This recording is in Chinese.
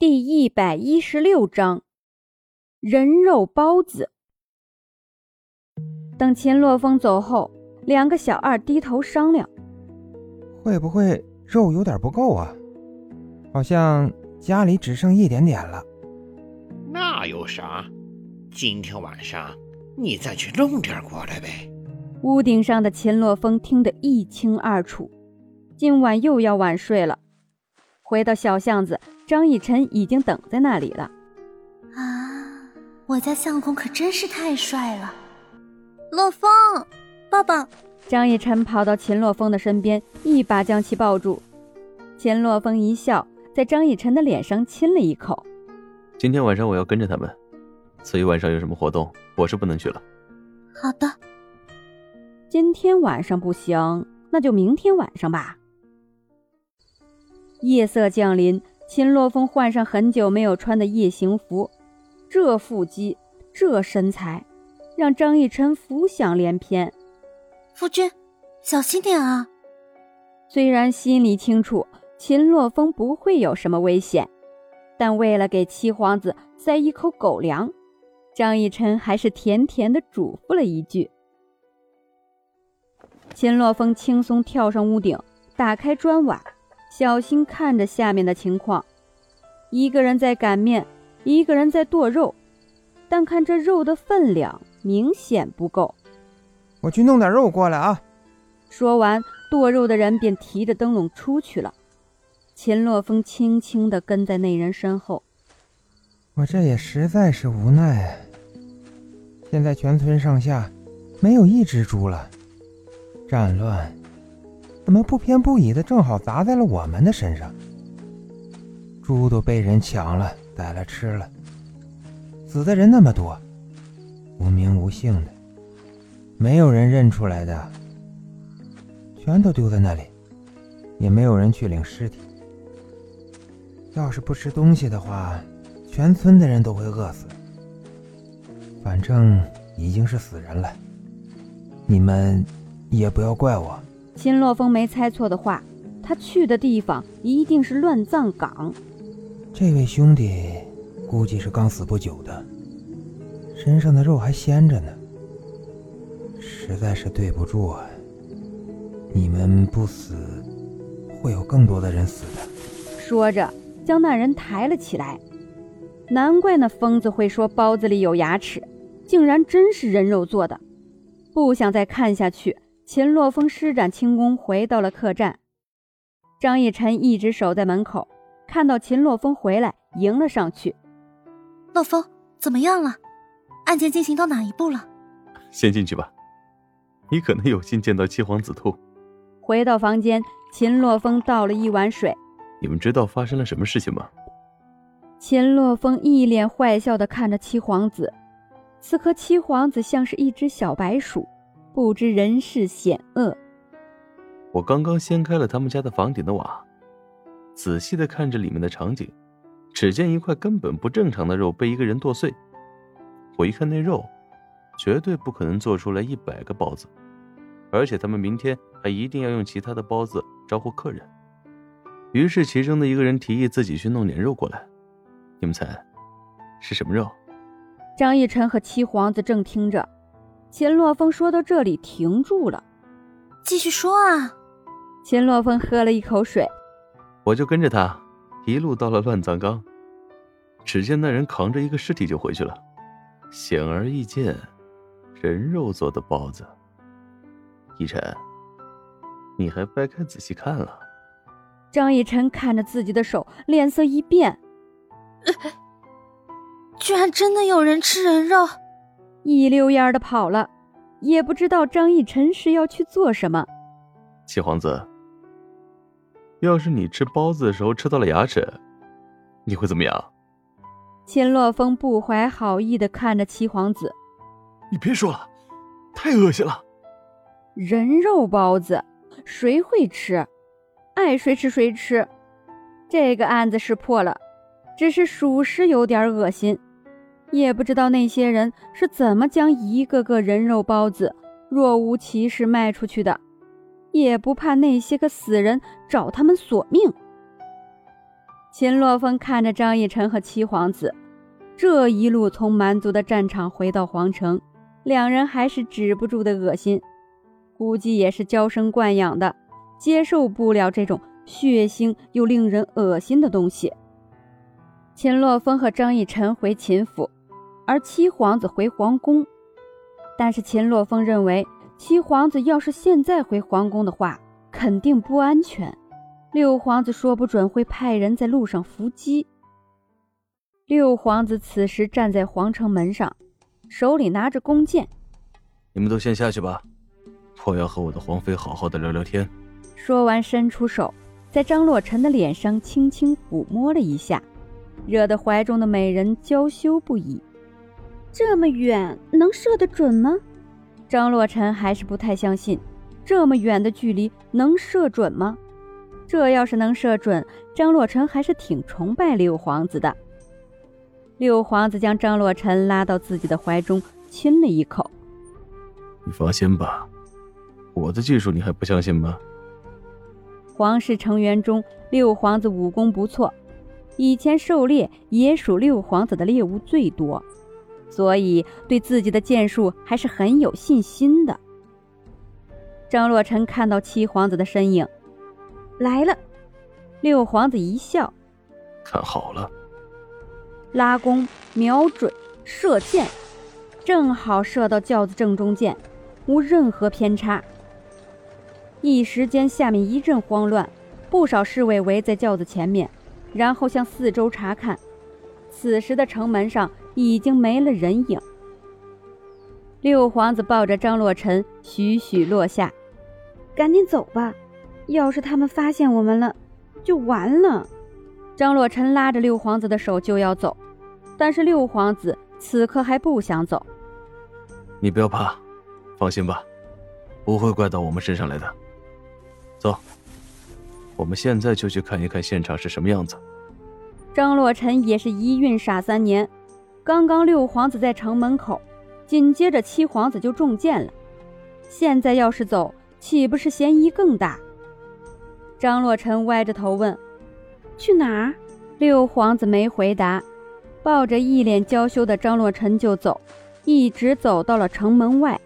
第一百一十六章人肉包子。等秦洛风走后，两个小二低头商量：会不会肉有点不够啊？好像家里只剩一点点了。那有啥？今天晚上你再去弄点过来呗。屋顶上的秦洛风听得一清二楚，今晚又要晚睡了。回到小巷子。张逸晨已经等在那里了。啊，我家相公可真是太帅了！洛风，抱抱。张逸晨跑到秦洛风的身边，一把将其抱住。秦洛风一笑，在张逸晨的脸上亲了一口。今天晚上我要跟着他们，所以晚上有什么活动，我是不能去了。好的。今天晚上不行，那就明天晚上吧。夜色降临。秦洛风换上很久没有穿的夜行服，这腹肌，这身材，让张逸晨浮想联翩。夫君，小心点啊！虽然心里清楚秦洛风不会有什么危险，但为了给七皇子塞一口狗粮，张逸晨还是甜甜的嘱咐了一句。秦洛风轻松跳上屋顶，打开砖瓦。小心看着下面的情况，一个人在擀面，一个人在剁肉，但看这肉的分量明显不够。我去弄点肉过来啊！说完，剁肉的人便提着灯笼出去了。秦洛风轻轻地跟在那人身后。我这也实在是无奈，现在全村上下没有一只猪了，战乱。怎么不偏不倚的，正好砸在了我们的身上？猪都被人抢了、逮了吃了，死的人那么多，无名无姓的，没有人认出来的，全都丢在那里，也没有人去领尸体。要是不吃东西的话，全村的人都会饿死。反正已经是死人了，你们也不要怪我。秦洛风没猜错的话，他去的地方一定是乱葬岗。这位兄弟估计是刚死不久的，身上的肉还鲜着呢。实在是对不住啊！你们不死，会有更多的人死的。说着，将那人抬了起来。难怪那疯子会说包子里有牙齿，竟然真是人肉做的。不想再看下去。秦洛风施展轻功回到了客栈，张逸晨一直守在门口，看到秦洛风回来，迎了上去。洛风怎么样了？案件进行到哪一步了？先进去吧，你可能有幸见到七皇子兔。回到房间，秦洛风倒了一碗水。你们知道发生了什么事情吗？秦洛风一脸坏笑的看着七皇子，此刻七皇子像是一只小白鼠。不知人世险恶。我刚刚掀开了他们家的房顶的瓦，仔细的看着里面的场景，只见一块根本不正常的肉被一个人剁碎。我一看那肉，绝对不可能做出来一百个包子，而且他们明天还一定要用其他的包子招呼客人。于是其中的一个人提议自己去弄点肉过来，你们猜是什么肉？张逸晨和七皇子正听着。秦洛风说到这里停住了，继续说啊！秦洛风喝了一口水，我就跟着他一路到了乱葬岗，只见那人扛着一个尸体就回去了，显而易见，人肉做的包子。逸晨，你还掰开仔细看了？张逸晨看着自己的手，脸色一变，呃居然真的有人吃人肉！一溜烟的跑了，也不知道张逸晨是要去做什么。七皇子，要是你吃包子的时候吃到了牙齿，你会怎么样？秦洛风不怀好意的看着七皇子：“你别说了，太恶心了！人肉包子，谁会吃？爱谁吃谁吃。这个案子是破了，只是属实有点恶心。”也不知道那些人是怎么将一个个人肉包子若无其事卖出去的，也不怕那些个死人找他们索命。秦洛风看着张逸晨和七皇子，这一路从蛮族的战场回到皇城，两人还是止不住的恶心，估计也是娇生惯养的，接受不了这种血腥又令人恶心的东西。秦洛风和张逸晨回秦府，而七皇子回皇宫。但是秦洛风认为，七皇子要是现在回皇宫的话，肯定不安全。六皇子说不准会派人在路上伏击。六皇子此时站在皇城门上，手里拿着弓箭。你们都先下去吧，我要和我的皇妃好好的聊聊天。说完，伸出手，在张洛尘的脸上轻轻抚摸了一下。惹得怀中的美人娇羞不已。这么远能射得准吗？张洛尘还是不太相信，这么远的距离能射准吗？这要是能射准，张洛尘还是挺崇拜六皇子的。六皇子将张洛尘拉到自己的怀中，亲了一口。你放心吧，我的技术你还不相信吗？皇室成员中，六皇子武功不错。以前狩猎也属六皇子的猎物最多，所以对自己的剑术还是很有信心的。张洛尘看到七皇子的身影来了，六皇子一笑，看好了，拉弓瞄准射箭，正好射到轿子正中间，无任何偏差。一时间下面一阵慌乱，不少侍卫围在轿子前面。然后向四周查看，此时的城门上已经没了人影。六皇子抱着张洛尘，徐徐落下：“赶紧走吧，要是他们发现我们了，就完了。”张洛尘拉着六皇子的手就要走，但是六皇子此刻还不想走。你不要怕，放心吧，不会怪到我们身上来的。走。我们现在就去看一看现场是什么样子。张洛尘也是一孕傻三年，刚刚六皇子在城门口，紧接着七皇子就中箭了。现在要是走，岂不是嫌疑更大？张洛尘歪着头问：“去哪儿？”六皇子没回答，抱着一脸娇羞的张洛尘就走，一直走到了城门外。